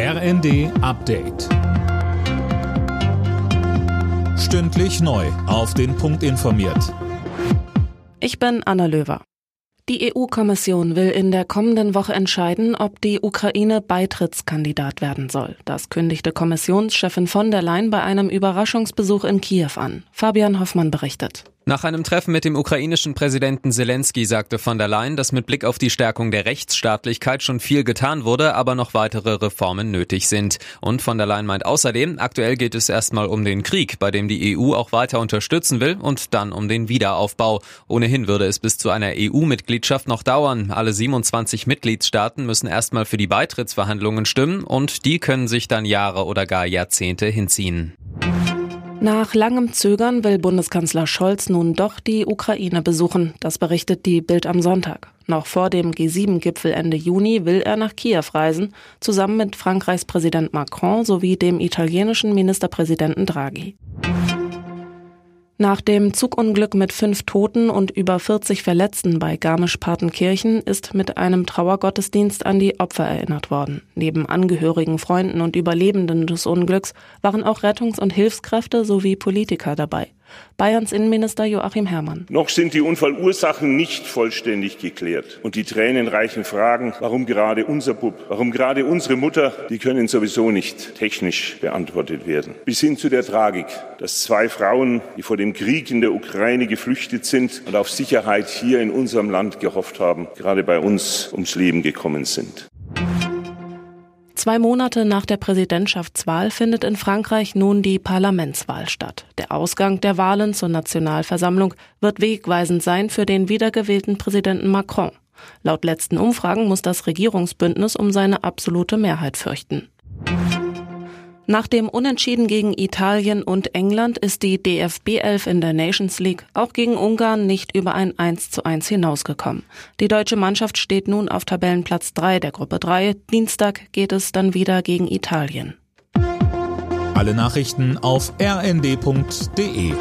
RND Update. Stündlich neu. Auf den Punkt informiert. Ich bin Anna Löwer. Die EU-Kommission will in der kommenden Woche entscheiden, ob die Ukraine Beitrittskandidat werden soll. Das kündigte Kommissionschefin von der Leyen bei einem Überraschungsbesuch in Kiew an. Fabian Hoffmann berichtet. Nach einem Treffen mit dem ukrainischen Präsidenten Zelensky sagte von der Leyen, dass mit Blick auf die Stärkung der Rechtsstaatlichkeit schon viel getan wurde, aber noch weitere Reformen nötig sind. Und von der Leyen meint außerdem, aktuell geht es erstmal um den Krieg, bei dem die EU auch weiter unterstützen will und dann um den Wiederaufbau. Ohnehin würde es bis zu einer EU-Mitgliedschaft noch dauern. Alle 27 Mitgliedstaaten müssen erstmal für die Beitrittsverhandlungen stimmen und die können sich dann Jahre oder gar Jahrzehnte hinziehen. Nach langem Zögern will Bundeskanzler Scholz nun doch die Ukraine besuchen. Das berichtet die Bild am Sonntag. Noch vor dem G7-Gipfel Ende Juni will er nach Kiew reisen, zusammen mit Frankreichs Präsident Macron sowie dem italienischen Ministerpräsidenten Draghi. Nach dem Zugunglück mit fünf Toten und über 40 Verletzten bei Garmisch-Partenkirchen ist mit einem Trauergottesdienst an die Opfer erinnert worden. Neben Angehörigen, Freunden und Überlebenden des Unglücks waren auch Rettungs- und Hilfskräfte sowie Politiker dabei. Bayerns Innenminister Joachim Herrmann. Noch sind die Unfallursachen nicht vollständig geklärt. Und die tränenreichen Fragen, warum gerade unser Bub, warum gerade unsere Mutter, die können sowieso nicht technisch beantwortet werden. Bis hin zu der Tragik, dass zwei Frauen, die vor dem Krieg in der Ukraine geflüchtet sind und auf Sicherheit hier in unserem Land gehofft haben, gerade bei uns ums Leben gekommen sind. Zwei Monate nach der Präsidentschaftswahl findet in Frankreich nun die Parlamentswahl statt. Der Ausgang der Wahlen zur Nationalversammlung wird wegweisend sein für den wiedergewählten Präsidenten Macron. Laut letzten Umfragen muss das Regierungsbündnis um seine absolute Mehrheit fürchten. Nach dem Unentschieden gegen Italien und England ist die DFB 11 in der Nations League auch gegen Ungarn nicht über ein 1 zu 1 hinausgekommen. Die deutsche Mannschaft steht nun auf Tabellenplatz 3 der Gruppe 3. Dienstag geht es dann wieder gegen Italien. Alle Nachrichten auf rnd.de